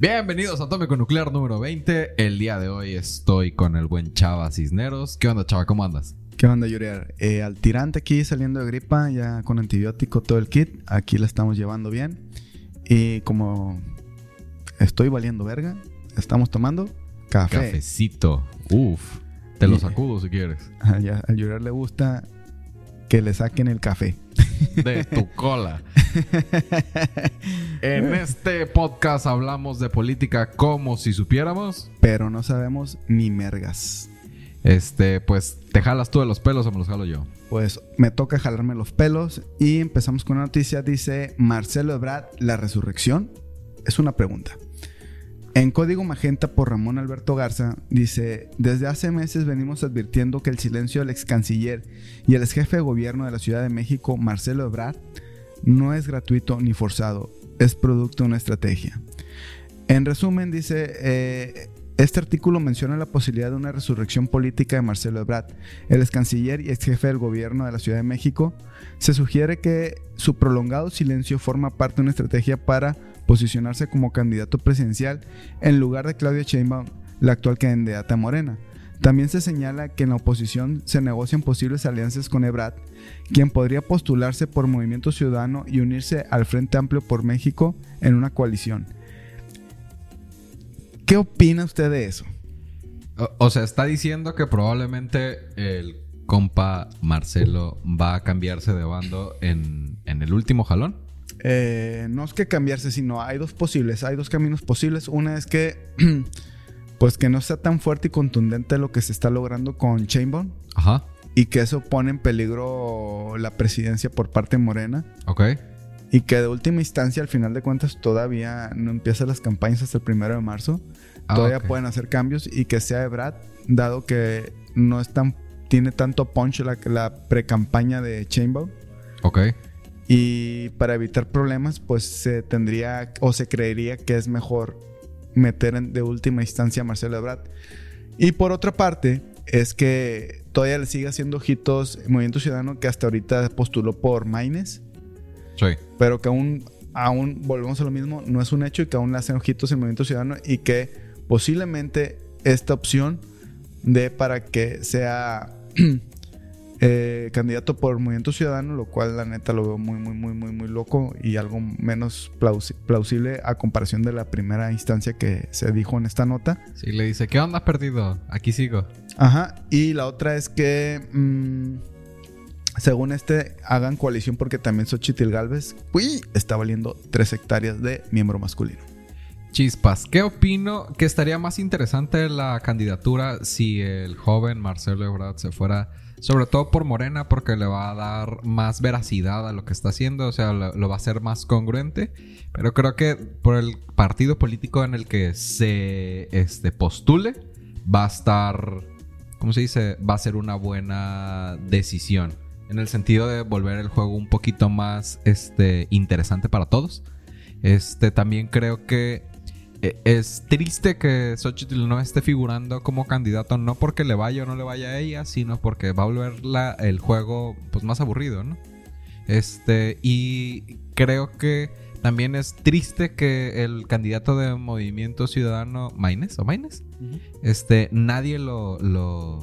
Bienvenidos a Atómico Nuclear número 20. El día de hoy estoy con el buen Chava Cisneros. ¿Qué onda, Chava? ¿Cómo andas? ¿Qué onda, Yuriar? Eh, al tirante aquí saliendo de gripa, ya con antibiótico todo el kit. Aquí la estamos llevando bien. Y como estoy valiendo verga, estamos tomando café. Cafecito. Uf. Te lo sacudo si quieres. Al Yuriar le gusta que le saquen el café. De tu cola. En este podcast hablamos de política como si supiéramos. Pero no sabemos ni mergas. Este, pues, ¿te jalas tú de los pelos o me los jalo yo? Pues me toca jalarme los pelos y empezamos con una noticia. Dice Marcelo Ebrard, la resurrección. Es una pregunta. En Código Magenta por Ramón Alberto Garza dice, desde hace meses venimos advirtiendo que el silencio del ex canciller y el ex jefe de gobierno de la Ciudad de México, Marcelo Ebrard, no es gratuito ni forzado, es producto de una estrategia. En resumen, dice, eh, este artículo menciona la posibilidad de una resurrección política de Marcelo Ebrard, el ex canciller y ex jefe del gobierno de la Ciudad de México. Se sugiere que su prolongado silencio forma parte de una estrategia para posicionarse como candidato presidencial en lugar de Claudia Sheinbaum, la actual candidata morena. También se señala que en la oposición se negocian posibles alianzas con Ebrard, quien podría postularse por Movimiento Ciudadano y unirse al Frente Amplio por México en una coalición. ¿Qué opina usted de eso? O, o sea, está diciendo que probablemente el compa Marcelo va a cambiarse de bando en, en el último jalón. Eh, no es que cambiarse, sino hay dos posibles, hay dos caminos posibles. Una es que, pues que no sea tan fuerte y contundente lo que se está logrando con Chainbone Ajá. y que eso pone en peligro la presidencia por parte de Morena Ok. y que de última instancia, al final de cuentas, todavía no empiezan las campañas hasta el primero de marzo. Ah, todavía pueden hacer cambios y que sea Ebrard, dado que no es tan, tiene tanto punch la, la pre-campaña de Chainbone. Ok. Y para evitar problemas, pues se tendría o se creería que es mejor meter en- de última instancia a Marcelo Ebrard. Y por otra parte, es que todavía le sigue haciendo ojitos el Movimiento Ciudadano que hasta ahorita postuló por Maines, Sí. pero que aún, aún volvemos a lo mismo, no es un hecho y que aún le hacen ojitos el Movimiento Ciudadano y que posiblemente esta opción de para que sea eh, candidato por Movimiento Ciudadano, lo cual la neta lo veo muy, muy, muy, muy, muy loco y algo menos plausi- plausible a comparación de la primera instancia que se dijo en esta nota. Sí, le dice, ¿qué onda, has perdido? Aquí sigo. Ajá, y la otra es que, mm, según este, hagan coalición porque también Xochitl Galvez, uy, está valiendo 3 hectáreas de miembro masculino. Chispas, ¿qué opino que estaría más interesante la candidatura si el joven Marcelo Ebrard se fuera, sobre todo por Morena, porque le va a dar más veracidad a lo que está haciendo, o sea, lo, va a hacer más congruente, pero creo que por el partido político en el que se este, postule, va a estar, ¿cómo se dice? Va a ser una buena decisión, en el sentido de volver el juego un poquito más este, interesante para todos. Este, también creo que es triste que Xochitl no esté figurando como candidato, no porque le vaya o no le vaya a ella, sino porque va a volver la- el juego pues, más aburrido, ¿no? Este, y creo que también es triste que el candidato de Movimiento Ciudadano, Maines o Maines, este, nadie lo, lo,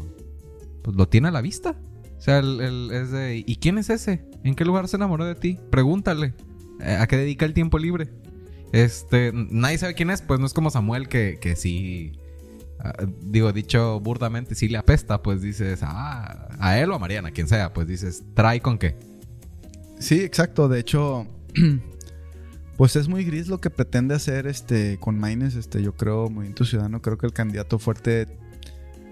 pues, lo tiene a la vista. O sea, el, el- es de, ¿y quién es ese? ¿En qué lugar se enamoró de ti? Pregúntale. Eh, ¿A qué dedica el tiempo libre? Este, nadie sabe quién es, pues no es como Samuel que, que sí, ah, digo, dicho burdamente, sí le apesta, pues dices, ah, a él o a Mariana, quien sea, pues dices, ¿trae con qué? Sí, exacto. De hecho, pues es muy gris lo que pretende hacer este con Maines. Este, yo creo, Movimiento Ciudadano, creo que el candidato fuerte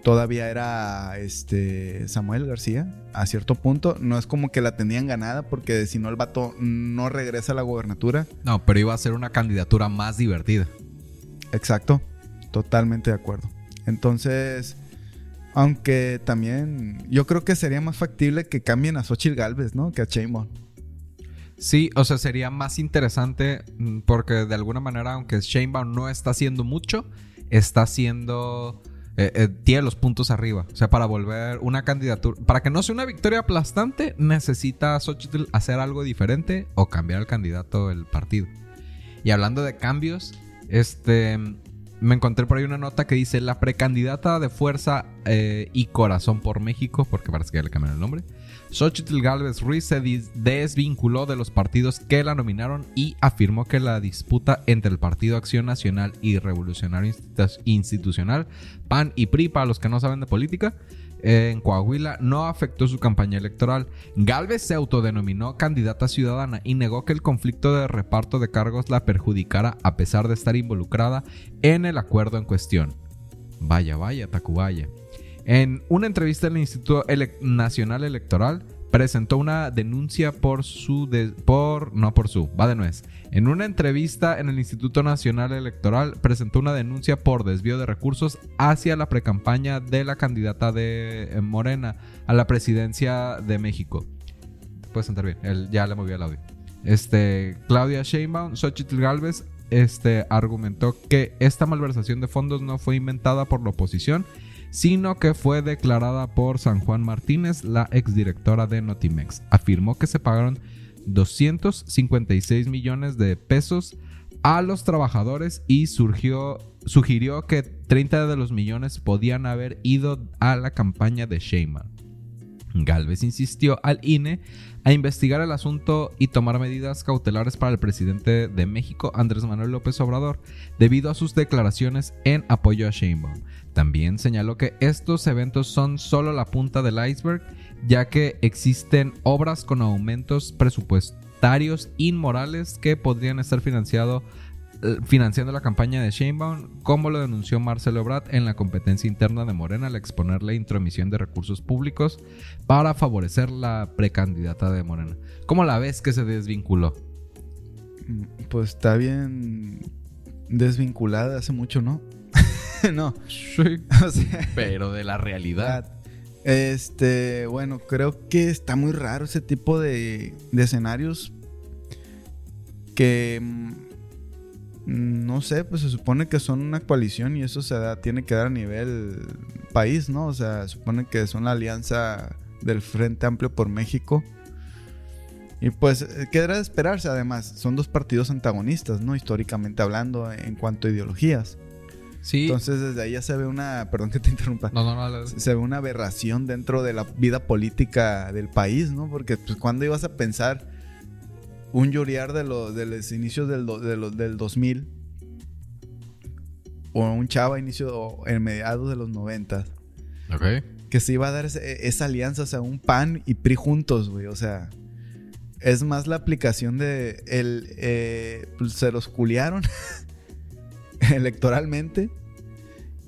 todavía era este Samuel García, a cierto punto. No es como que la tenían ganada, porque si no el vato no regresa a la gobernatura. No, pero iba a ser una candidatura más divertida. Exacto, totalmente de acuerdo. Entonces, aunque también yo creo que sería más factible que cambien a Xochitl Galvez, ¿no? Que a Sheinbaum. Sí, o sea, sería más interesante mm, porque de alguna manera, aunque Sheinbaum no está haciendo mucho, está haciendo... eh, eh, tiene los puntos arriba. O sea, para volver una candidatura... Para que no sea una victoria aplastante, necesita Xochitl hacer algo diferente o cambiar el candidato del partido. Y hablando de cambios, Este, me encontré por ahí una nota que dice la precandidata de Fuerza eh, y Corazón por México, porque parece que ya le cambiaron el nombre. Xochitl Galvez Ruiz se desvinculó de los partidos que la nominaron y afirmó que la disputa entre el Partido Acción Nacional y Revolucionario Institucional, PAN y PRI, para los que no saben de política, en Coahuila no afectó su campaña electoral. Galvez se autodenominó candidata ciudadana y negó que el conflicto de reparto de cargos la perjudicara a pesar de estar involucrada en el acuerdo en cuestión. Vaya, vaya, Tacubaya. En una entrevista al Instituto Nacional Electoral, presentó una denuncia por su por no por su va de nuez. En una entrevista en el Instituto Nacional Electoral presentó una denuncia por desvío de recursos hacia la precampaña de la candidata de eh, Morena a la presidencia de México. Puedes sentar bien él ya le movió el audio. Este Claudia Sheinbaum Xochitl Galvez este argumentó que esta malversación de fondos no fue inventada por la oposición sino que fue declarada por San Juan Martínez, la exdirectora de Notimex. Afirmó que se pagaron 256 millones de pesos a los trabajadores y surgió, sugirió que 30 de los millones podían haber ido a la campaña de Sheinbaum. Galvez insistió al INE a investigar el asunto y tomar medidas cautelares para el presidente de México, Andrés Manuel López Obrador, debido a sus declaraciones en apoyo a Sheinbaum. También señaló que estos eventos son solo la punta del iceberg, ya que existen obras con aumentos presupuestarios inmorales que podrían estar financiado eh, financiando la campaña de Sheinbaum, como lo denunció Marcelo Ebrard en la competencia interna de Morena al exponer la intromisión de recursos públicos para favorecer la precandidata de Morena. ¿Cómo la ves que se desvinculó? Mm, pues está bien desvinculada hace mucho, ¿no? no. pero de la realidad. Este, bueno, creo que está muy raro ese tipo de, de escenarios que mm, no sé, pues se supone que son una coalición y eso se da, tiene que dar a nivel país, ¿no? O sea, se supone que son la alianza del Frente Amplio por México. Y pues, eh, ¿qué de esperarse? Además, son dos partidos antagonistas, ¿no? Históricamente hablando, en cuanto a ideologías. Sí. Entonces, desde ahí ya se ve una. Perdón que te interrumpa. No, no, no. Se ve una aberración dentro de la vida política del país, ¿no? Porque, pues, ¿cuándo ibas a pensar un lloriar de, de los inicios del, del 2000 o un chava inicio en mediados de los 90. Ok. Que se iba a dar esa alianza, o sea, un PAN y PRI juntos, güey. O sea, es más la aplicación de el eh, pues, se los culiaron electoralmente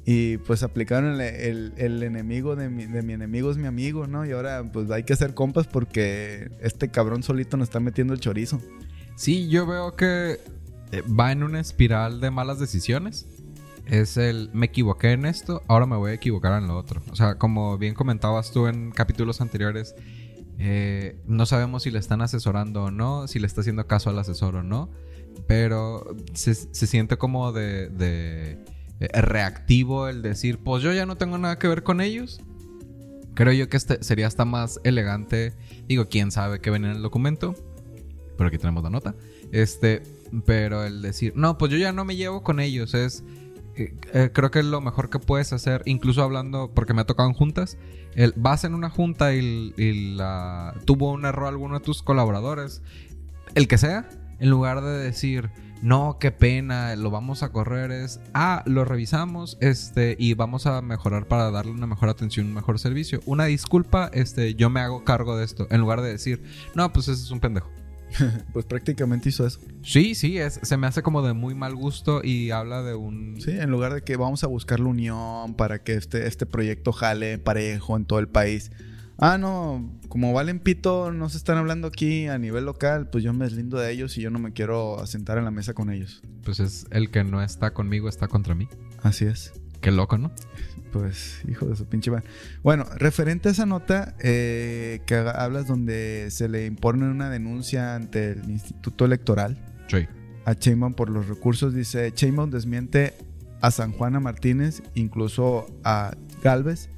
y pues aplicaron el, enemigo de mi, de mi, enemigo es mi amigo, ¿no? Y ahora pues hay que hacer compas porque este cabrón solito nos está metiendo el chorizo. Sí, yo veo que eh, va en una espiral de malas decisiones. Es el, me equivoqué en esto, ahora me voy a equivocar en lo otro. O sea, como bien comentabas tú en capítulos anteriores, eh, no sabemos si le están asesorando o no, si le está haciendo caso al asesor o no, pero se, siente como de eh, reactivo el decir, pues yo ya no tengo nada que ver con ellos. Creo yo que este sería hasta más elegante. Digo, quién sabe qué venía en el documento. Pero aquí tenemos la nota. Este, pero el decir, no, pues yo ya no me llevo con ellos. Es. Eh, eh, creo que es lo mejor que puedes hacer, incluso hablando, porque me ha tocado en juntas. El, vas en una junta y, tuvo un error alguno de tus colaboradores, el que sea, en lugar de decir, no, qué pena, lo vamos a correr, es, ah, lo revisamos, este, y vamos a mejorar para darle una mejor atención, un mejor servicio. Una disculpa, este, yo me hago cargo de esto, en lugar de decir, no, pues ese es un pendejo. pues prácticamente hizo eso. Sí, sí, es, se me hace como de muy mal gusto y habla de un... Sí, en lugar de que vamos a buscar la unión para que este, este proyecto jale parejo en todo el país ah, no, como valen pito, no se están hablando aquí a nivel local, pues yo me deslindo de ellos y yo no me quiero sentar en la mesa con ellos. Pues es el que no está conmigo, está contra mí. Así es. Qué loco, ¿no? Pues, hijo de su pinche madre. Bueno, referente a esa nota eh, que hablas donde se le impone una denuncia ante el Instituto Electoral sí. a Chainbaum por los recursos, dice, Chainbaum desmiente a San Juana Martínez, incluso a Galvez,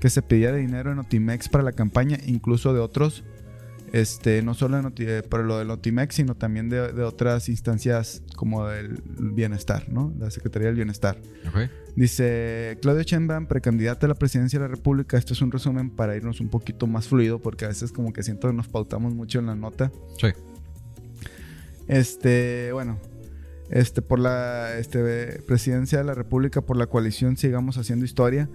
que se pedía dinero en Otimex para la campaña, incluso de otros Este, no solo de por lo del Notimex, sino también de, otras instancias como el bienestar, ¿no? La Secretaría del Bienestar. Dice Claudio Sheinbaum, precandidata a la presidencia de la República. Esto es un resumen para irnos un poquito más fluido, porque a veces como que siento que nos pautamos mucho en la nota. Sí. Este, bueno, este, por la este, presidencia de la República, por la coalición Sigamos Haciendo Historia,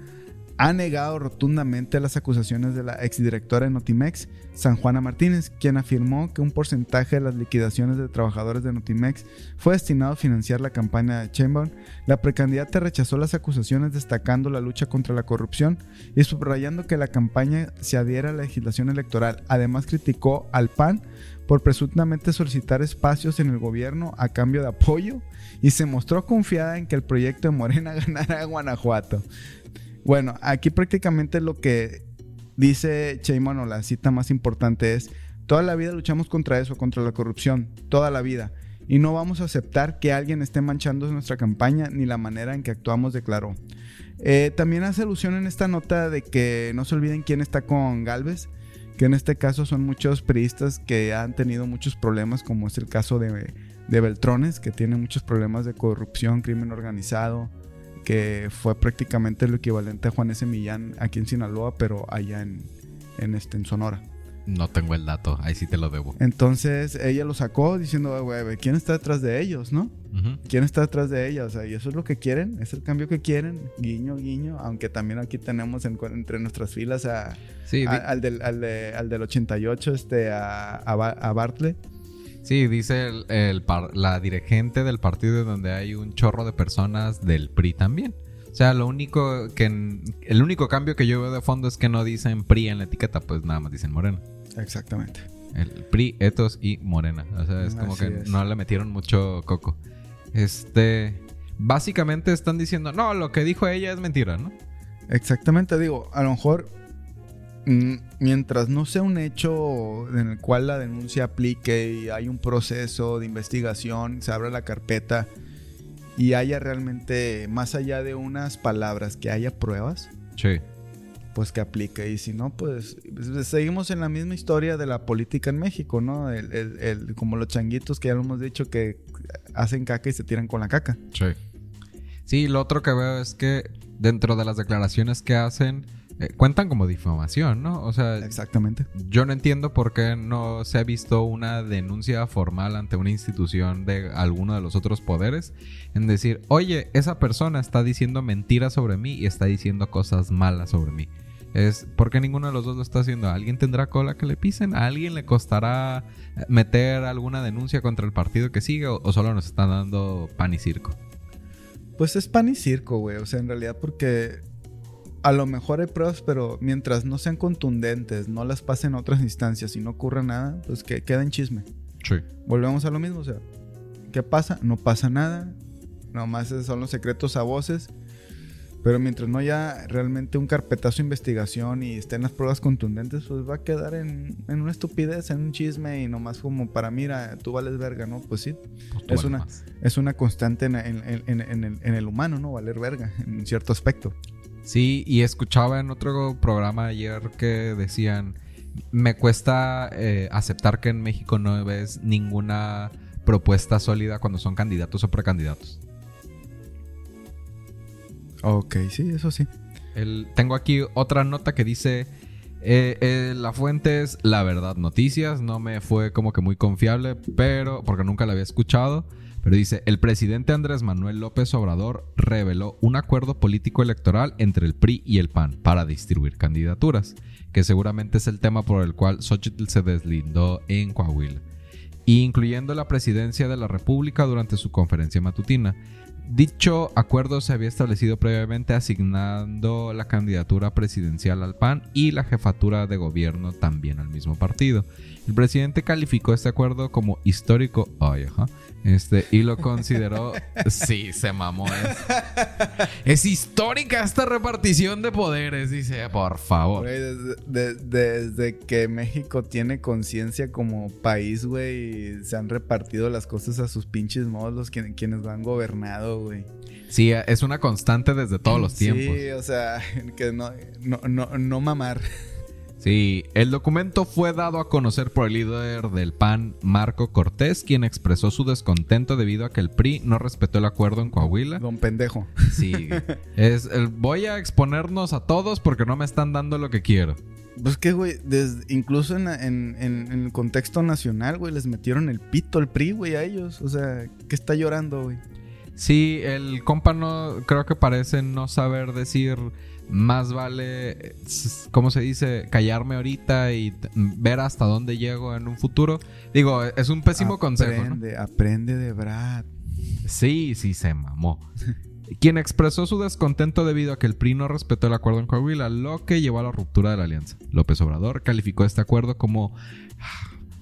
ha negado rotundamente las acusaciones de la exdirectora de Notimex, San Juana Martínez, quien afirmó que un porcentaje de las liquidaciones de trabajadores de Notimex fue destinado a financiar la campaña de Chamber. La precandidata rechazó las acusaciones destacando la lucha contra la corrupción y subrayando que la campaña se adhiera a la legislación electoral. Además criticó al PAN por presuntamente solicitar espacios en el gobierno a cambio de apoyo y se mostró confiada en que el proyecto de Morena ganara a Guanajuato. Bueno, aquí prácticamente lo que dice Cheyman o la cita más importante es, toda la vida luchamos contra eso, contra la corrupción, toda la vida. Y no vamos a aceptar que alguien esté manchando nuestra campaña ni la manera en que actuamos, declaró. Eh, también hace alusión en esta nota de que no se olviden quién está con Galvez, que en este caso son muchos periodistas que han tenido muchos problemas, como es el caso de Beltrones, que tiene muchos problemas de corrupción, crimen organizado, que fue prácticamente lo equivalente a Juan S. Millán aquí en Sinaloa, pero allá en, en, este, en Sonora. No tengo el dato, ahí sí te lo debo. Entonces ella lo sacó diciendo, güey, ¿quién está detrás de ellos, no? ¿Quién está detrás de ella? O sea, y eso es lo que quieren, es el cambio que quieren, guiño, guiño, aunque también aquí tenemos entre nuestras filas a, al, del, al, al, del 88, este, a, a Bartlett Sí, dice el, la dirigente del partido donde hay un chorro de personas del PRI también. O sea, lo único que el único cambio que yo veo de fondo es que no dicen PRI en la etiqueta, pues nada más dicen Morena. Exactamente. El PRI, Etos y Morena. O sea, es como que no le metieron mucho coco. Este, básicamente están diciendo, "No, lo que dijo ella es mentira", ¿no? Exactamente, digo, a lo mejor mientras no sea un hecho en el cual la denuncia aplique y hay un proceso de investigación, se abra la carpeta y haya realmente, más allá de unas palabras, que haya pruebas. Sí. Pues que aplique. Y si no, pues, pues seguimos en la misma historia de la política en México, ¿no? como los changuitos que ya lo hemos dicho que hacen caca y se tiran con la caca. Sí. Sí, lo otro que veo es que dentro de las declaraciones que hacen eh, cuentan como difamación, ¿no? O sea, exactamente. Yo no entiendo por qué no se ha visto una denuncia formal ante una institución de alguno de los otros poderes en decir, oye, esa persona está diciendo mentiras sobre mí y está diciendo cosas malas sobre mí. Es porque ninguno de los dos lo está haciendo. ¿Alguien tendrá cola que le pisen? ¿A alguien le costará meter alguna denuncia contra el partido que sigue o, o solo nos están dando pan y circo? Pues es pan y circo, güey. O sea, en realidad porque a lo mejor hay pruebas, pero mientras no sean contundentes, no las pasen a otras instancias y no ocurra nada, pues que queda en chisme. Sí. Volvemos a lo mismo, o sea, ¿qué pasa? No pasa nada. Nomás son los secretos a voces. Pero mientras no haya realmente un carpetazo de investigación y estén las pruebas contundentes, pues va a quedar en, una estupidez, en un chisme y nomás como para, mira, tú vales verga, ¿no? Pues sí. Pues es, una, es una constante en, en, el humano, ¿no? Valer verga, en cierto aspecto. Sí, y escuchaba en otro programa ayer que decían, me cuesta eh, aceptar que en México no ves ninguna propuesta sólida cuando son candidatos o precandidatos. Ok, sí, eso sí. tengo aquí otra nota que dice, eh, eh, la fuente es La Verdad Noticias, no me fue como que muy confiable, pero porque nunca la había escuchado. Pero dice, el presidente Andrés Manuel López Obrador reveló un acuerdo político electoral entre el PRI y el PAN para distribuir candidaturas, que seguramente es el tema por el cual Xochitl se deslindó en Coahuila, incluyendo la presidencia de la República durante su conferencia matutina. Dicho acuerdo se había establecido previamente asignando la candidatura presidencial al PAN y la jefatura de gobierno también al mismo partido. El presidente calificó este acuerdo como histórico este, y lo consideró. sí, se mamó. Es, histórica esta repartición de poderes, dice, por favor. desde, que México tiene conciencia como país, güey, se han repartido las cosas a sus pinches modos los quienes lo han gobernado, güey. Sí, es una constante desde todos los tiempos. Sí, o sea, que no, no, no, no mamar. Sí, el documento fue dado a conocer por el líder del PAN, Marco Cortés, quien expresó su descontento debido a que el PRI no respetó el acuerdo en Coahuila. Don pendejo. Sí, es el, voy a exponernos a todos porque no me están dando lo que quiero. Pues que, güey, incluso en, en, el contexto nacional, güey, les metieron el pito al PRI, güey, a ellos. O sea, ¿qué está llorando, güey? Sí, el compa no, creo que parece no saber decir más vale, ¿cómo se dice? Callarme ahorita y ver hasta dónde llego en un futuro. Digo, es un pésimo consejo. Aprende, aprende de Brad. Sí, sí, se mamó. Quien expresó su descontento debido a que el PRI no respetó el acuerdo en Coahuila, lo que llevó a la ruptura de la alianza. López Obrador calificó este acuerdo como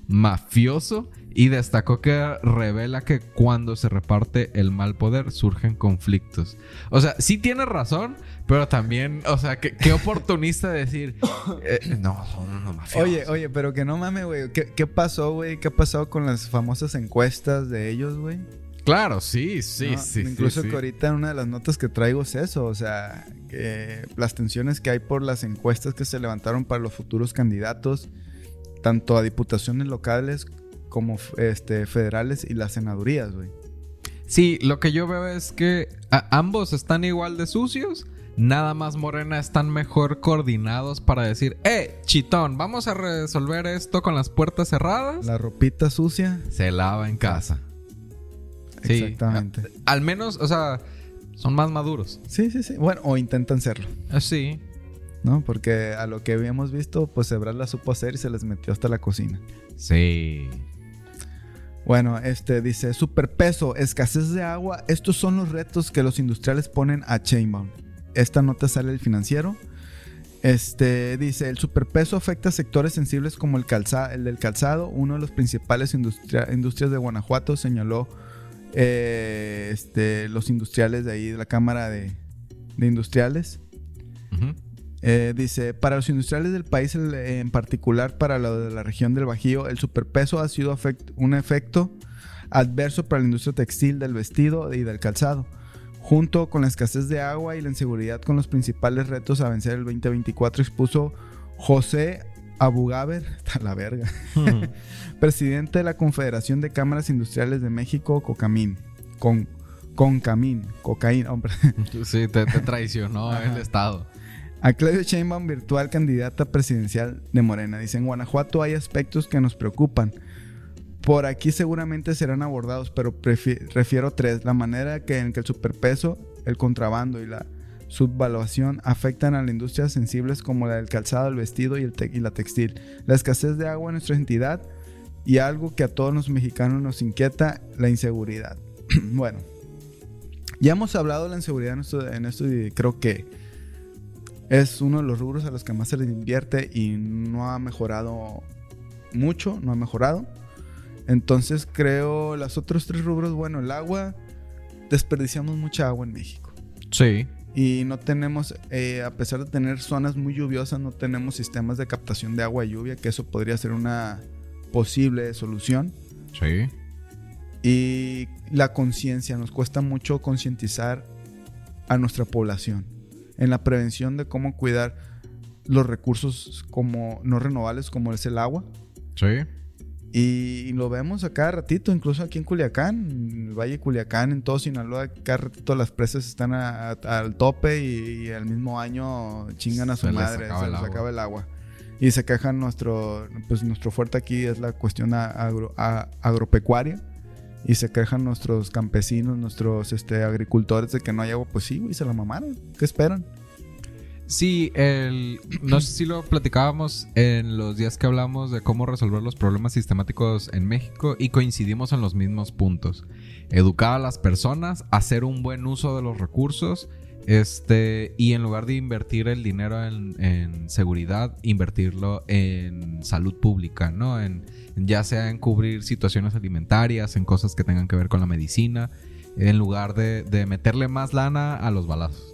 mafioso y destacó que revela que cuando se reparte el mal poder surgen conflictos. O sea, sí tiene razón, pero también, o sea, qué, oportunista decir, eh, no, son mafiosos. Oye, oye, pero que no mames, güey. ¿Qué, pasó, güey? ¿Qué ha pasado con las famosas encuestas de ellos, güey? Claro, sí, sí, sí. Incluso que ahorita una de las notas que traigo es eso, o sea, que las tensiones que hay por las encuestas que se levantaron para los futuros candidatos, tanto a diputaciones locales como este, federales y las senadurías, güey. Sí, lo que yo veo es que ambos están igual de sucios. Nada más Morena están mejor coordinados para decir, eh, chitón, vamos a resolver esto con las puertas cerradas. La ropita sucia se lava en casa. Exactamente. al menos, o sea, son más maduros. Sí, sí, sí. Bueno, o intentan serlo. Ah, sí. ¿No? Porque a lo que habíamos visto, pues Ebrard la supo hacer y se les metió hasta la cocina. Sí. Bueno, este dice, superpeso, escasez de agua, estos son los retos que los industriales ponen a Chainbound. Esta nota sale del financiero. Este dice, el superpeso afecta a sectores sensibles como el, el del calzado, uno de los principales industrias de Guanajuato, señaló eh, este, los industriales de ahí, de la Cámara de, Industriales. Eh, dice, para los industriales del país, en particular para lo de la región del Bajío, el superpeso ha sido un efecto adverso para la industria textil, del vestido y del calzado, junto con la escasez de agua y la inseguridad con los principales retos a vencer el 2024, expuso José Abugaber, la verga, presidente de la Confederación de Cámaras Industriales de México, Cocamín, con Concamín, cocaína, hombre. Sí, te, traicionó el Estado. A Claudio Sheinbaum, virtual candidata presidencial de Morena. Dice, en Guanajuato hay aspectos que nos preocupan. Por aquí seguramente serán abordados, pero refiero tres. La manera que, en que el superpeso, el contrabando y la subvaluación afectan a las industrias sensibles como la del calzado, el vestido y, el la textil. La escasez de agua en nuestra entidad y algo que a todos los mexicanos nos inquieta, la inseguridad. bueno, ya hemos hablado de la inseguridad en esto, y creo que es uno de los rubros a los que más se les invierte y no ha mejorado mucho, no ha mejorado. Entonces creo los otros tres rubros, bueno, el agua, desperdiciamos mucha agua en México. Sí. Y no tenemos, eh, a pesar de tener zonas muy lluviosas, no tenemos sistemas de captación de agua y lluvia, que eso podría ser una posible solución. Sí. Y la conciencia, nos cuesta mucho concientizar a nuestra población en la prevención de cómo cuidar los recursos como no renovables como es el agua. Sí. Y, lo vemos a cada ratito, incluso aquí en Culiacán, en el Valle de Culiacán, en todo Sinaloa, cada ratito las presas están al tope y, al mismo año chingan a su madre, se les acaba el agua. Y se quejan nuestro, pues nuestro fuerte aquí es la cuestión agropecuaria. Y se quejan nuestros campesinos, nuestros este, agricultores de que no hay agua. Pues sí, güey, se la mamaron. ¿Qué esperan? Sí, el, no sé si lo platicábamos en los días que hablamos de cómo resolver los problemas sistemáticos en México y coincidimos en los mismos puntos. Educar a las personas, hacer un buen uso de los recursos este, y en lugar de invertir el dinero en, seguridad, invertirlo en salud pública, ¿no? En, ya sea en cubrir situaciones alimentarias, en cosas que tengan que ver con la medicina, en lugar de, de meterle más lana a los balazos.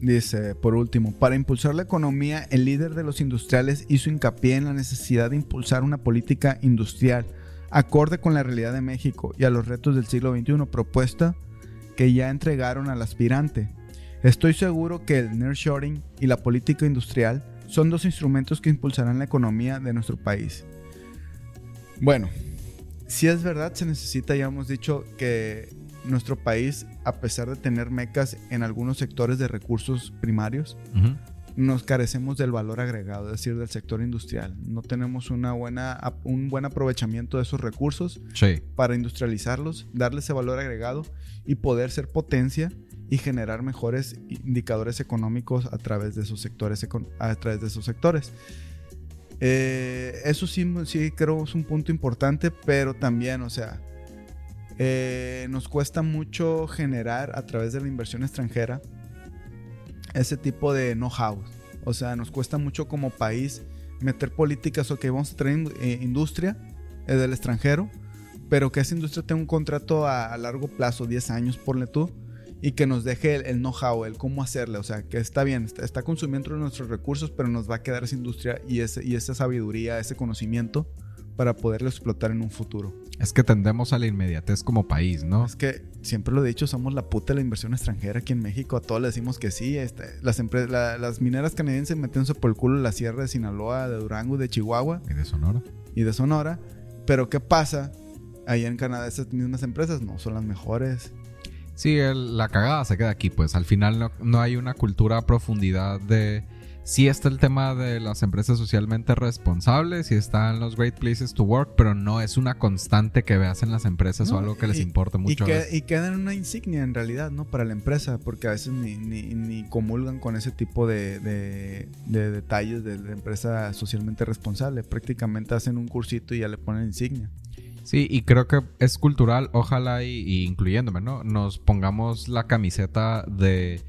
Dice, por último, para impulsar la economía, el líder de los industriales hizo hincapié en la necesidad de impulsar una política industrial acorde con la realidad de México y a los retos del siglo XXI, propuesta que ya entregaron al aspirante. Estoy seguro que el nearshoring y la política industrial son dos instrumentos que impulsarán la economía de nuestro país. Bueno, si es verdad, se necesita, ya hemos dicho, que nuestro país, a pesar de tener mecas en algunos sectores de recursos primarios, nos carecemos del valor agregado, es decir, del sector industrial. No tenemos una buena, un buen aprovechamiento de esos recursos para industrializarlos, darle ese valor agregado y poder ser potencia y generar mejores indicadores económicos a través de esos sectores. A través de esos sectores. Eh, eso sí, sí creo es un punto importante, pero también, o sea, eh, nos cuesta mucho generar a través de la inversión extranjera ese tipo de know-how. O sea, nos cuesta mucho como país meter políticas, ok, vamos a traer eh, industria del extranjero, pero que esa industria tenga un contrato a, largo plazo, 10 años, ponle tú, y que nos deje el, know-how, el cómo hacerle. O sea, que está bien, está, consumiendo nuestros recursos, pero nos va a quedar esa industria y, ese, y esa sabiduría, ese conocimiento para poderlo explotar en un futuro. Es que tendemos a la inmediatez como país, ¿no? Es que siempre lo he dicho, somos la puta de la inversión extranjera aquí en México. A todos le decimos que sí. Este, las, las mineras canadienses metiéndose por el culo en la sierra de Sinaloa, de Durango, de Chihuahua. Y de Sonora. Y de Sonora. Pero ¿qué pasa? Ahí en Canadá esas mismas empresas no son las mejores. Sí, la cagada se queda aquí, pues al final no, no hay una cultura a profundidad de sí está el tema de las empresas socialmente responsables y están los great places to work, pero no es una constante que veas en las empresas o algo que les importe mucho. Y, queda en una insignia en realidad, ¿no? Para la empresa, porque a veces ni, ni, comulgan con ese tipo de, de, detalles de la empresa socialmente responsable. Prácticamente hacen un cursito y ya le ponen insignia. Sí, y creo que es cultural, ojalá y incluyéndome, ¿no? Nos pongamos la camiseta de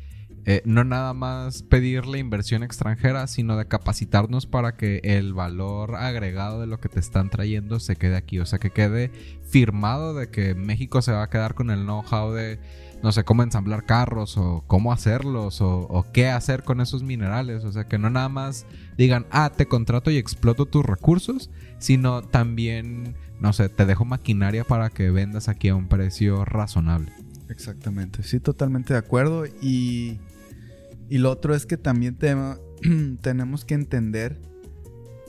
eh, no nada más pedir la inversión extranjera, sino de capacitarnos para que el valor agregado de lo que te están trayendo se quede aquí. O sea, que quede firmado de que México se va a quedar con el know-how de, no sé, cómo ensamblar carros o cómo hacerlos o, qué hacer con esos minerales. O sea, que no nada más digan, ah, te contrato y exploto tus recursos, sino también, no sé, te dejo maquinaria para que vendas aquí a un precio razonable. Exactamente, sí, totalmente de acuerdo. Y y lo otro es que también tenemos que entender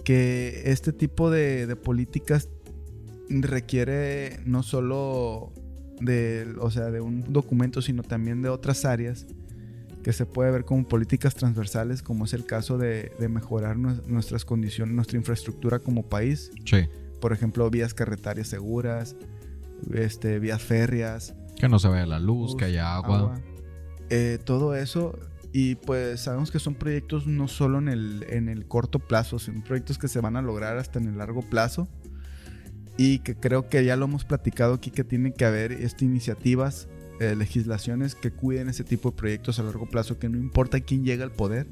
que este tipo de, políticas requiere no solo de, o sea, de un documento, sino también de otras áreas que se puede ver como políticas transversales, como es el caso de, mejorar nuestras condiciones, nuestra infraestructura como país. Sí. Por ejemplo, vías carretarias seguras, este, vías férreas. Que no se vaya la luz, que haya agua. Eh, todo eso y pues sabemos que son proyectos no solo en el, en el corto plazo, son proyectos que se van a lograr hasta en el largo plazo. Y que creo que ya lo hemos platicado aquí, que tiene que haber este, iniciativas, eh, legislaciones que cuiden ese tipo de proyectos a largo plazo, que no importa quién llega al poder,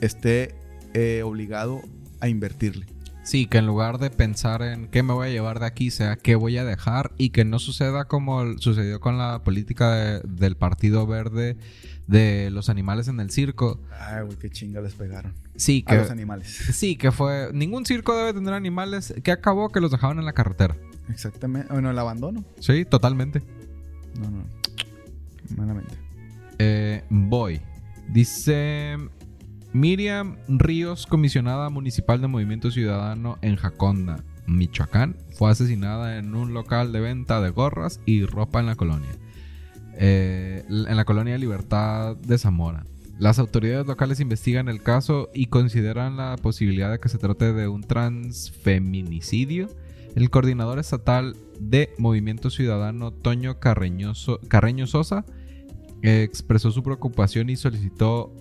esté eh, obligado a invertirle. Sí, que en lugar de pensar en qué me voy a llevar de aquí, sea qué voy a dejar y que no suceda como sucedió con la política del Partido Verde de los animales en el circo. Ay, güey, qué chinga les pegaron. Sí, que. A los animales. Sí, que fue. Ningún circo debe tener animales. Que acabó que los dejaban en la carretera. Exactamente. Bueno, el abandono. Sí, totalmente. No, no. Malamente. Eh, voy. Dice. Miriam Ríos, comisionada municipal de Movimiento Ciudadano en Jaconda, Michoacán, fue asesinada en un local de venta de gorras y ropa en la colonia. Eh, en la colonia Libertad de Zamora. Las autoridades locales investigan el caso y consideran la posibilidad de que se trate de un transfeminicidio. El coordinador estatal de Movimiento Ciudadano, Toño Carreño Sosa, expresó su preocupación y solicitó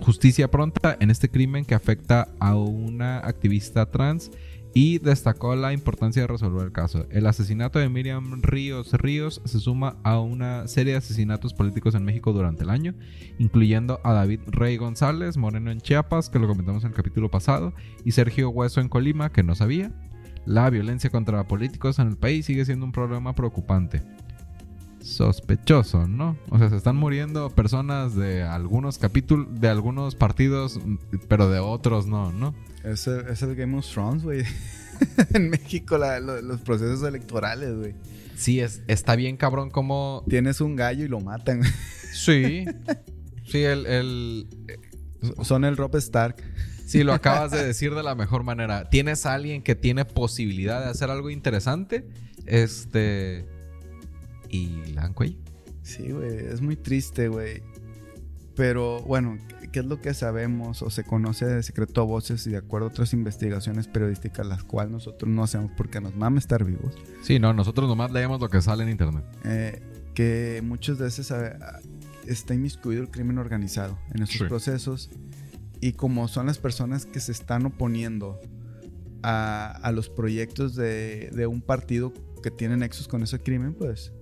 justicia pronta en este crimen que afecta a una activista trans y destacó la importancia de resolver el caso. El asesinato de Miriam Ríos Ríos se suma a una serie de asesinatos políticos en México durante el año, incluyendo a David Rey González, Moreno en Chiapas, que lo comentamos en el capítulo pasado, y Sergio Hueso en Colima, que no sabía. La violencia contra políticos en el país sigue siendo un problema preocupante. Sospechoso, ¿no? O sea, se están muriendo personas de algunos capítulos, de algunos partidos, pero de otros no, ¿no? Es el, Game of Thrones, güey. en México, los procesos electorales, güey. Sí, es, está bien cabrón como... Tienes un gallo y lo matan. Sí. Sí, el... el Son el Rob Stark. Sí, lo acabas de decir de la mejor manera. Tienes a alguien que tiene posibilidad de hacer algo interesante. Este. Y le dan cuello. Sí, güey. Es muy triste, güey. Pero bueno, ¿qué es lo que sabemos o se conoce de secreto a voces y de acuerdo a otras investigaciones periodísticas, las cuales nosotros no hacemos porque nos mama estar vivos? Sí, no, nosotros nomás leemos lo que sale en internet. Eh, que muchas veces está inmiscuido el crimen organizado en estos Sí. procesos y como son las personas que se están oponiendo a, a los proyectos de, de un partido que tiene nexos con ese crimen, pues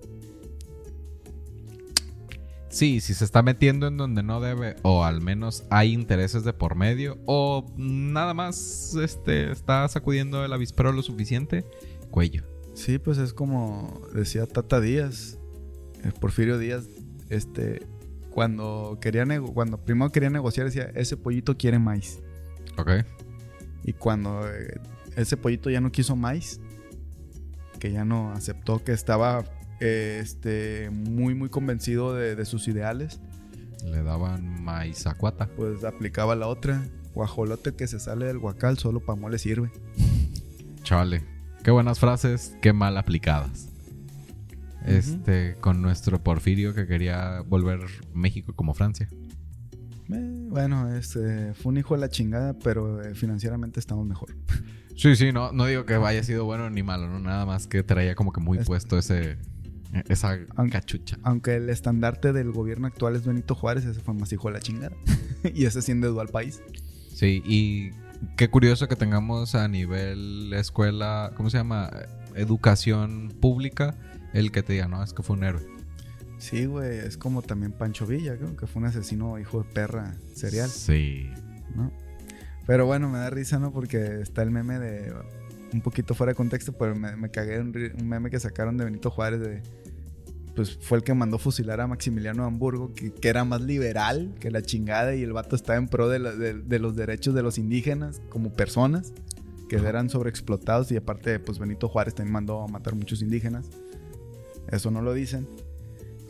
Sí, si se está metiendo en donde no debe, o al menos hay intereses de por medio, o nada más este, está sacudiendo el avispero lo suficiente, cuello. sí, pues es como decía Tata Díaz, eh, Porfirio Díaz, este, cuando quería cuando primero quería negociar decía, ese pollito quiere maíz. Ok. Y cuando eh, ese pollito ya no quiso maíz, que ya no aceptó que estaba este, muy, muy convencido de, de sus ideales, Le daban maíz acuata. pues aplicaba la otra. Guajolote que se sale del guacal solo para mole sirve. Chale. Qué buenas frases, qué mal aplicadas. Este, con nuestro Porfirio que quería volver México como Francia. Eh, bueno, este, fue un hijo de la chingada, pero eh, financieramente estamos mejor. Sí, sí, no, no digo que haya sido bueno ni malo, ¿no? Nada más que traía como que muy Es- puesto ese, esa Aunque- cachucha. Aunque el estandarte del gobierno actual es Benito Juárez, ese fue más hijo de la chingada. y ese sí endeudó al país. Sí, y qué curioso que tengamos a nivel escuela, ¿cómo se llama? Educación pública, el que te diga, no, es que fue un héroe. Sí, güey, es como también Pancho Villa, creo que fue un asesino hijo de perra serial. Sí. ¿no? Pero bueno, me da risa, ¿no? Porque está el meme de. Un poquito fuera de contexto, pero me, me cagué en un meme que sacaron de Benito Juárez de. Pues fue el que mandó fusilar a Maximiliano de Hamburgo, que, que era más liberal que la chingada, y el vato estaba en pro de, la- de- de los derechos de los indígenas como personas, que Ajá. eran sobreexplotados, y aparte, pues Benito Juárez también mandó a matar muchos indígenas. Eso no lo dicen.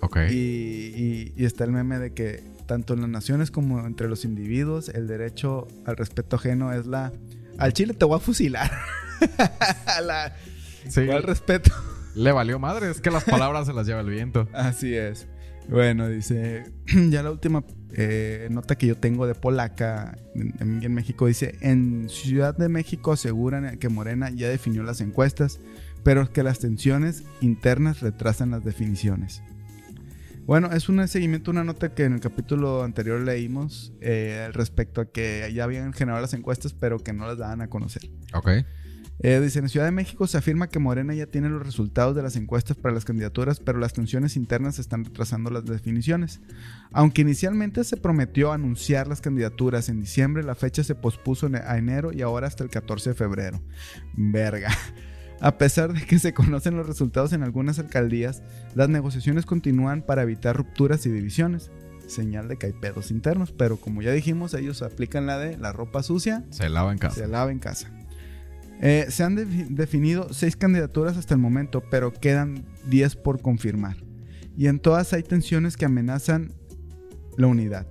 Ok. Y, y- y está el meme de que tanto en las naciones como entre los individuos, el derecho al respeto ajeno es la. Al chile te voy a fusilar. A la- Sí, ¿Cuál respeto? Le valió madre, es que las palabras se las lleva el viento. Así es. Bueno, dice. Ya la última eh, nota que yo tengo de Polaca en, México dice: En Ciudad de México aseguran que Morena ya definió las encuestas, pero que las tensiones internas retrasan las definiciones. Bueno, es un seguimiento, una nota que en el capítulo anterior leímos eh, respecto a que ya habían generado las encuestas, pero que no las daban a conocer. Ok. Eh, dice, en Ciudad de México se afirma que Morena ya tiene los resultados de las encuestas para las candidaturas, pero las tensiones internas están retrasando las definiciones. Aunque inicialmente se prometió anunciar las candidaturas en diciembre, la fecha se pospuso a enero y ahora hasta el 14 de febrero. Verga. A pesar de que se conocen los resultados en algunas alcaldías, las negociaciones continúan para evitar rupturas y divisiones. Señal de que hay pedos internos, pero como ya dijimos, ellos aplican la de la ropa sucia Se lava en casa. se lava en casa. Eh, se han defi- definido seis candidaturas hasta el momento, pero quedan 10 por confirmar. Y en todas hay tensiones que amenazan la unidad.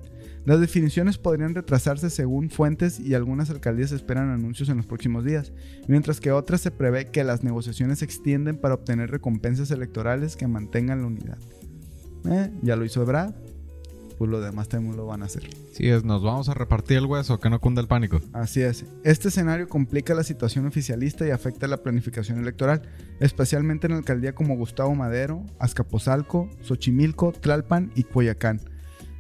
Las definiciones podrían retrasarse según fuentes y algunas alcaldías esperan anuncios en los próximos días, mientras que otras se prevé que las negociaciones se extienden para obtener recompensas electorales que mantengan la unidad. Eh, ya lo hizo Ebrard, pues lo demás también lo van a hacer. Sí, es, nos vamos a repartir el hueso, que no cunda el pánico. Así es. Este escenario complica la situación oficialista y afecta la planificación electoral, especialmente en alcaldía como Gustavo Madero, Azcapotzalco, Xochimilco, Tlalpan y Coyacán.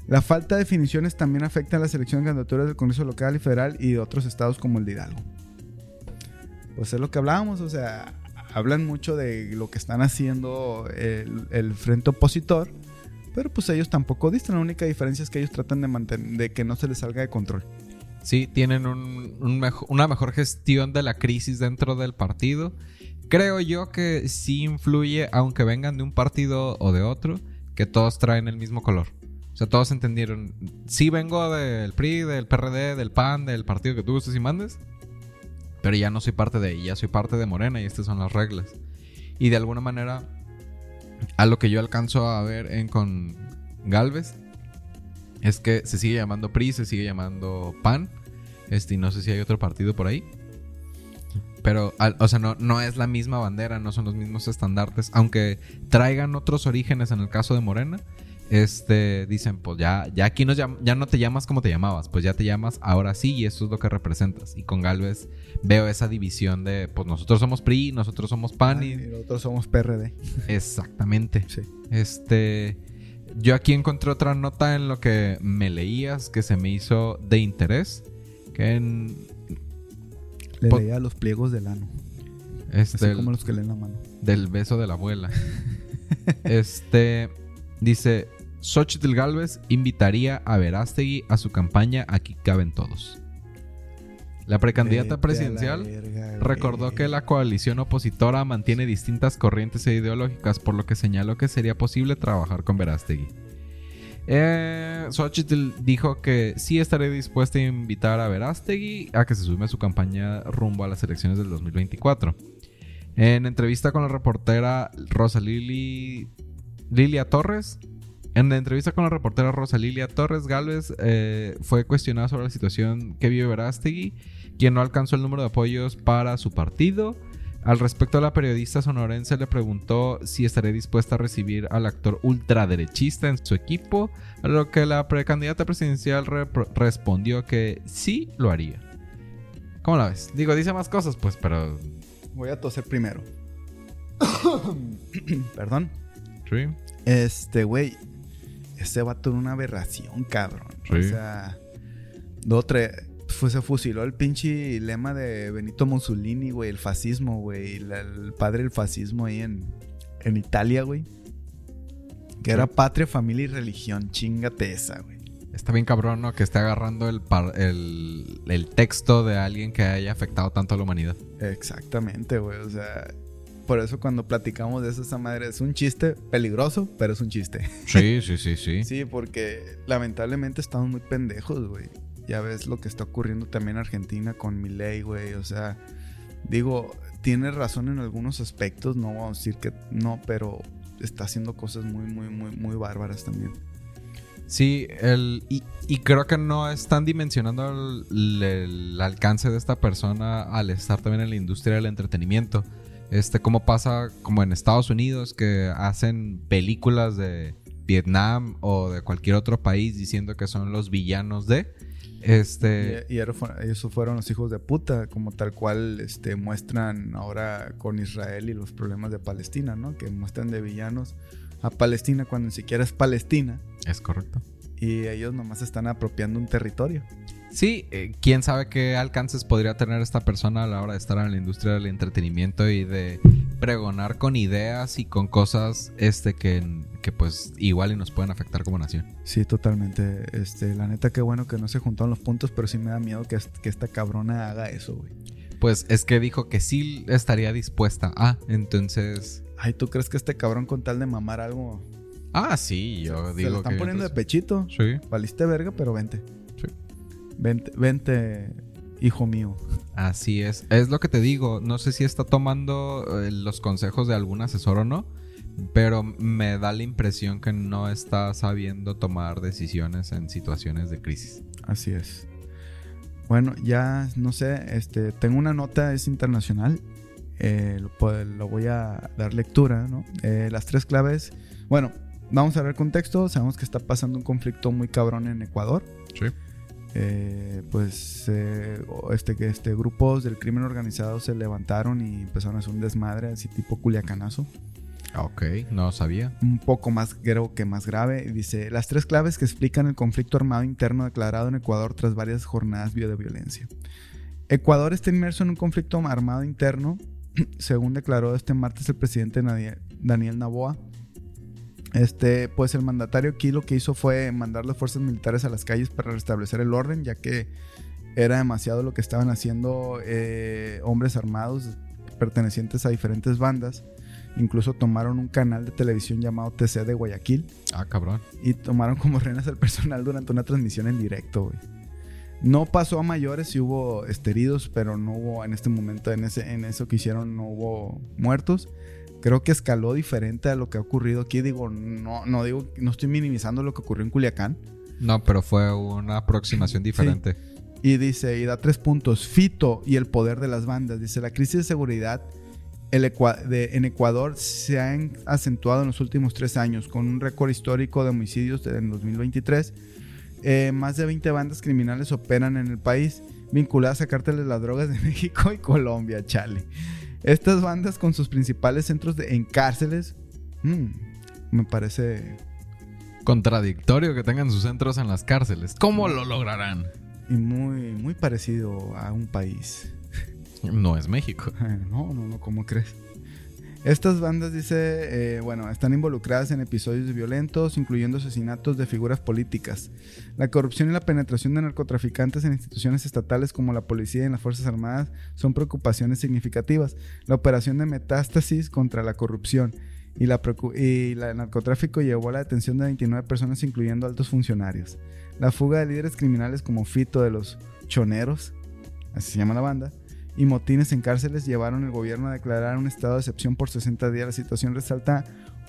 La falta de definiciones también afecta a la selección de candidaturas del Congreso local y federal y de otros estados como el de Hidalgo. Pues es lo que hablábamos, o sea, hablan mucho de lo que están haciendo el, el frente opositor, pero pues ellos tampoco distan. La única diferencia es que ellos tratan de mantener, de que no se les salga de control. Sí, tienen una mejor gestión de la crisis dentro del partido. Creo yo que sí influye, aunque vengan de un partido o de otro, que todos traen el mismo color. O sea, todos entendieron. Sí vengo del PRI, del PRD, del PAN, del partido que tú gustes y mandes. Pero ya no soy parte de ya soy parte de Morena y estas son las reglas. Y de alguna manera, a lo que yo alcanzo a ver en con Galvez, es que se sigue llamando PRI, se sigue llamando PAN. Este, no sé si hay otro partido por ahí. Pero, o sea, no, no es la misma bandera, no son los mismos estandartes. Aunque traigan otros orígenes en el caso de Morena, este, dicen, pues ya, ya aquí nos ya no te llamas como te llamabas, pues ya te llamas ahora sí y eso es lo que representas. Y con Galvez veo esa división de, pues nosotros somos PRI, nosotros somos PAN y, nosotros somos PRD. Exactamente. Sí. Este, yo aquí encontré otra nota en lo que me leías que se me hizo de interés, que en... Le leía los pliegos del ano. Este, Así como los que leen la mano. Del beso de la abuela. este, dice, Xochitl Galvez invitaría a Verástegui a su campaña Aquí caben todos. La precandidata presidencial recordó que la coalición opositora mantiene distintas corrientes e ideológicas, por lo que señaló que sería posible trabajar con Verástegui. Eh, Xochitl dijo que sí estaría dispuesta a invitar a Verástegui a que se sume a su campaña rumbo a las elecciones del 2024. En entrevista con la reportera Rosa Lili, Lilia Torres, en la entrevista con la reportera Rosa Lilia Torres Galvez eh, fue cuestionada sobre la situación que vive Verástegui, quien no alcanzó el número de apoyos para su partido. Al respecto, la periodista sonorense le preguntó si estaría dispuesta a recibir al actor ultraderechista en su equipo, a lo que la precandidata presidencial respondió que sí lo haría. ¿Cómo la ves? Digo, dice más cosas, pues, pero... Voy a toser primero. Perdón. Sí. Este, güey, ese vato era una aberración, cabrón. O sea, dos, tres. Pues se fusiló el pinche lema de Benito Mussolini, güey, el fascismo, güey. El, padre del fascismo ahí en, en Italia, güey. Que era patria, familia y religión. Chingate esa, güey. Está bien cabrón, ¿no? Que esté agarrando el, el, el, texto de alguien que haya afectado tanto a la humanidad. Exactamente, güey. O sea, por eso cuando platicamos de eso, esa madre es un chiste peligroso, pero es un chiste. Sí, sí, sí, sí. sí, porque lamentablemente estamos muy pendejos, güey. Ya ves lo que está ocurriendo también en Argentina con Milei, güey. O sea, digo, tiene razón en algunos aspectos, no vamos a decir que no, pero está haciendo cosas muy, muy, muy, muy bárbaras también. Sí, el, y, creo que no están dimensionando el, alcance de esta persona al estar también en la industria del entretenimiento. Este, como pasa como en Estados Unidos que hacen películas de Vietnam o de cualquier otro país diciendo que son los villanos de. Este. Y, esos fueron los hijos de puta, como tal cual este, muestran ahora con Israel y los problemas de Palestina, ¿no? Que muestran de villanos a Palestina cuando ni siquiera es Palestina. Es correcto. Y ellos nomás están apropiando un territorio. Sí, eh, quién sabe qué alcances podría tener esta persona a la hora de estar en la industria del entretenimiento y de pregonar con ideas y con cosas este que, que pues igual y nos pueden afectar como nación. Sí, totalmente. Este, la neta qué bueno que no se juntaron los puntos, pero sí me da miedo que, que esta cabrona haga eso, güey. Pues es que dijo que sí estaría dispuesta. Ah, entonces. Ay, ¿tú crees que este cabrón con tal de mamar algo? Ah, sí, yo digo. Se lo están poniendo de pechito. Sí. Valiste verga, pero vente. Vente, hijo mío. Así es. Es lo que te digo. No sé si está tomando eh, los consejos de algún asesor o no. Pero me da la impresión que no está sabiendo tomar decisiones en situaciones de crisis. Así es. Bueno, ya no sé, este, tengo una nota, es internacional. Eh, lo, voy a dar lectura, ¿no? Eh, las tres claves. Bueno, vamos a ver contexto. Sabemos que está pasando un conflicto muy cabrón en Ecuador. Sí. Eh, pues eh, este, este, grupos del crimen organizado se levantaron y empezaron a hacer un desmadre así tipo culiacanazo. Ok, no sabía. Un poco más, creo que más grave. Dice, las tres claves que explican el conflicto armado interno declarado en Ecuador tras varias jornadas de violencia. Ecuador está inmerso en un conflicto armado interno, según declaró este martes el presidente Daniel Naboa este, pues el mandatario aquí lo que hizo fue mandar las fuerzas militares a las calles para restablecer el orden, ya que era demasiado lo que estaban haciendo eh, hombres armados pertenecientes a diferentes bandas. Incluso tomaron un canal de televisión llamado TC de Guayaquil. Ah, cabrón. Y tomaron como rehenes al personal durante una transmisión en directo, güey. No pasó a mayores y hubo heridos, pero no hubo en este momento, en, ese, en eso que hicieron, no hubo muertos creo que escaló diferente a lo que ha ocurrido aquí. Digo, no, no digo, no estoy minimizando lo que ocurrió en Culiacán. No, pero fue una aproximación diferente. Y dice, y da tres puntos, Fito y el poder de las bandas. Dice, la crisis de seguridad en Ecuador se ha acentuado en los últimos tres años, con un récord histórico de homicidios en 2023. Eh, más de 20 bandas criminales operan en el país, vinculadas a cárteles de las drogas de México y Colombia, chale. Estas bandas con sus principales centros de, en cárceles, mm, me parece... Contradictorio que tengan sus centros en las cárceles. ¿Cómo lo lograrán? Y muy, muy parecido a un país. No es México. No, no, no, ¿cómo crees? Estas bandas, dice, eh, bueno, están involucradas en episodios violentos, incluyendo asesinatos de figuras políticas. La corrupción y la penetración de narcotraficantes en instituciones estatales como la policía y las Fuerzas Armadas son preocupaciones significativas. La operación de metástasis contra la corrupción y, la el narcotráfico llevó a la detención de 29 personas, incluyendo altos funcionarios. La fuga de líderes criminales como Fito de los Choneros, así se llama la banda, y motines en cárceles llevaron al gobierno a declarar un estado de excepción por 60 días. La situación resalta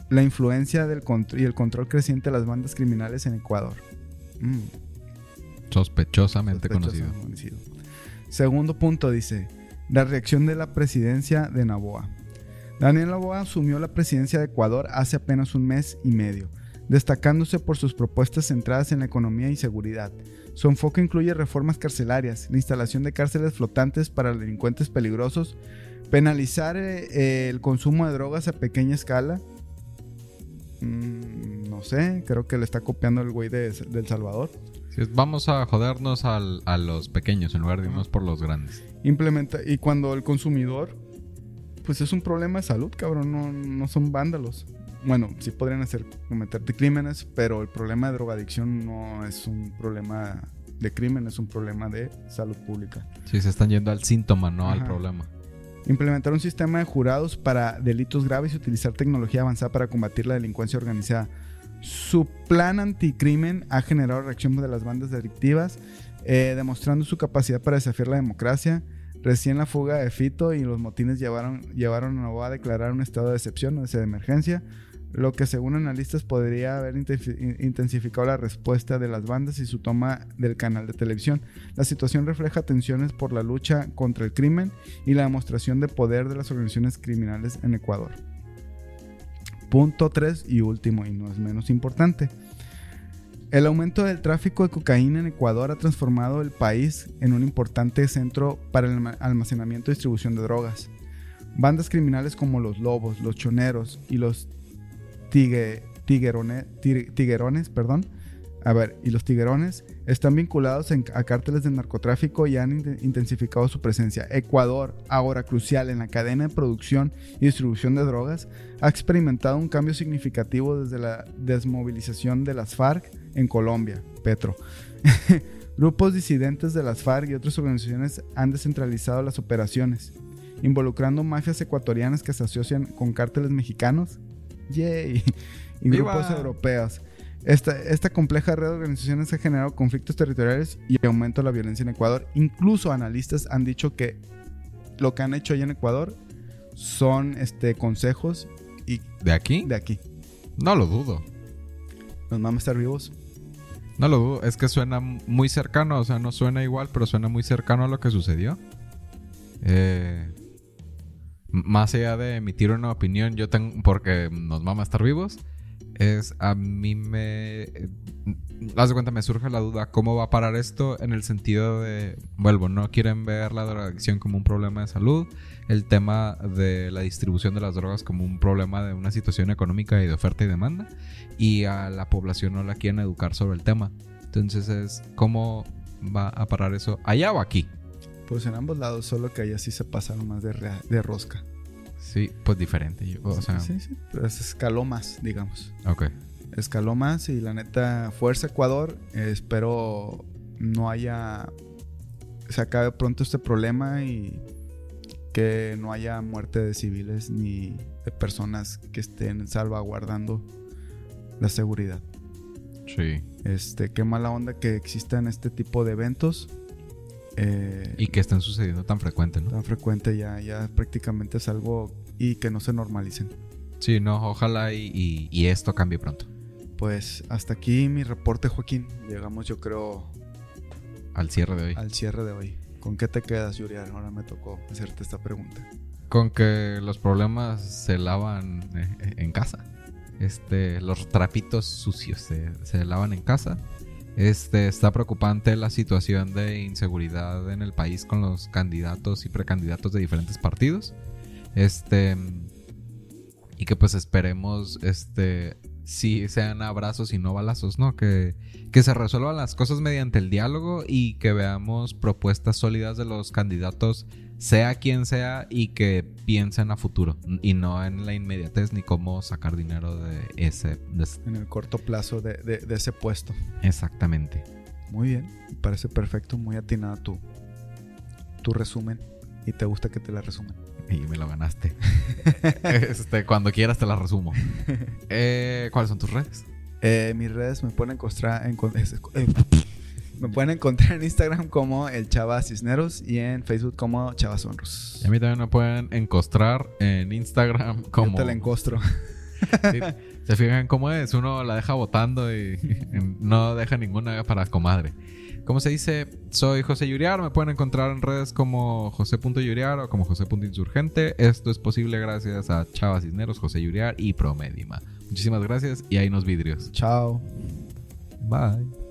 la influencia del y el control creciente de las bandas criminales en Ecuador. Mm. Sospechosamente, conocido. Segundo punto dice, la reacción de la presidencia de Naboa. Daniel Naboa asumió la presidencia de Ecuador hace apenas un mes y medio, destacándose por sus propuestas centradas en la economía y seguridad. Su enfoque incluye reformas carcelarias, la instalación de cárceles flotantes para delincuentes peligrosos, penalizar eh, el consumo de drogas a pequeña escala. Mm, no sé, creo que le está copiando el güey de, El Salvador. vamos a jodernos a los pequeños en lugar de irnos por los grandes. Implementa, y cuando el consumidor, pues es un problema de salud, cabrón, no, no son vándalos bueno, sí podrían hacer cometerte crímenes, pero el problema de drogadicción no es un problema de crimen, es un problema de salud pública. Sí, se están yendo al síntoma, no al problema. Implementar un sistema de jurados para delitos graves y utilizar tecnología avanzada para combatir la delincuencia organizada. Su plan anticrimen ha generado reacción de las bandas delictivas, eh, demostrando su capacidad para desafiar la democracia. Recién la fuga de Fito y los motines llevaron, llevaron a Novoa a declarar un estado de excepción, o de emergencia, lo que según analistas podría haber intensificado la respuesta de las bandas y su toma del canal de televisión. La situación refleja tensiones por la lucha contra el crimen y la demostración de poder de las organizaciones criminales en Ecuador. Punto 3 y último y no es menos importante. El aumento del tráfico de cocaína en Ecuador ha transformado el país en un importante centro para el almacenamiento y distribución de drogas. Bandas criminales como los lobos, los choneros y los tiguerones, perdón. A ver, y los tiguerones están vinculados a cárteles de narcotráfico y han intensificado su presencia. Ecuador, ahora crucial en la cadena de producción y distribución de drogas, ha experimentado un cambio significativo desde la desmovilización de las FARC en Colombia, Petro. Grupos disidentes de las FARC y otras organizaciones han descentralizado las operaciones, involucrando mafias ecuatorianas que se asocian con cárteles mexicanos Yay. Y grupos europeos. Esta, esta, compleja red de organizaciones ha generado conflictos territoriales y aumento de la violencia en Ecuador. Incluso analistas han dicho que lo que han hecho allá en Ecuador son este, consejos y... ¿De aquí? De aquí. No lo dudo. ¿Nos vamos a estar vivos? No lo dudo. Es que suena muy cercano. O sea, no suena igual, pero suena muy cercano a lo que sucedió. Eh, más allá de emitir una opinión, yo tengo, porque nos vamos a estar vivos, es a mí me... Haz de cuenta, me surge la duda, ¿cómo va a parar esto? En el sentido de, vuelvo, no quieren ver la drogadicción como un problema de salud, el tema de la distribución de las drogas como un problema de una situación económica y de oferta y demanda, y a la población no la quieren educar sobre el tema. Entonces es, ¿cómo va a parar eso allá o aquí? Pues en ambos lados, solo que allá sí se pasaron más de, de rosca. Sí, pues diferente. o sea... Sí, sí, pero escaló más, digamos. Ok. Escaló más y la neta, fuerza Ecuador. espero no haya. Se acabe pronto este problema y que no haya muerte de civiles ni de personas que estén salvaguardando la seguridad. Sí. Este, qué mala onda que existan este tipo de eventos eh, y que estén sucediendo tan frecuente, ¿no? Tan frecuente ya, ya prácticamente es algo y que no se normalicen. Sí, no, ojalá y, esto cambie pronto. Pues hasta aquí mi reporte, Joaquín. Llegamos, yo creo, Al cierre de hoy. al cierre de hoy. ¿Con qué te quedas, Yuriar? Ahora me tocó hacerte esta pregunta. Con que los problemas se lavan eh, en casa. Este, los trapitos sucios se, se lavan en casa. Este, está preocupante la situación de inseguridad en el país con los candidatos y precandidatos de diferentes partidos. Este, y que pues esperemos, este, sí sean abrazos y no balazos, ¿no? Que, que se resuelvan las cosas mediante el diálogo y que veamos propuestas sólidas de los candidatos, sea quien sea, y que piensen a futuro y no en la inmediatez ni cómo sacar dinero de ese. de- En el corto plazo de, de- de ese puesto. exactamente. Muy bien, parece perfecto, muy atinada tu, tu resumen. Y te gusta que te la resumen. Y me lo ganaste. este, cuando quieras te la resumo. Eh, ¿Cuáles son tus redes? Eh, mis redes me pueden encontrar en, eh, me pueden encontrar en Instagram como el Chava Cisneros y en Facebook como Chava Sonros. Y a mí también me pueden encostrar en Instagram Yo como... te la encostro. Sí, ¿Se fijan cómo es? Uno la deja votando y no deja ninguna para comadre. Como se dice, soy José Yuriar. Me pueden encontrar en redes como José.Yuriar o como José.Insurgente. Esto es posible gracias a Chava Cisneros, José Yuriar y Promedima. Muchísimas gracias y ahí nos vidrios. Chao. Bye.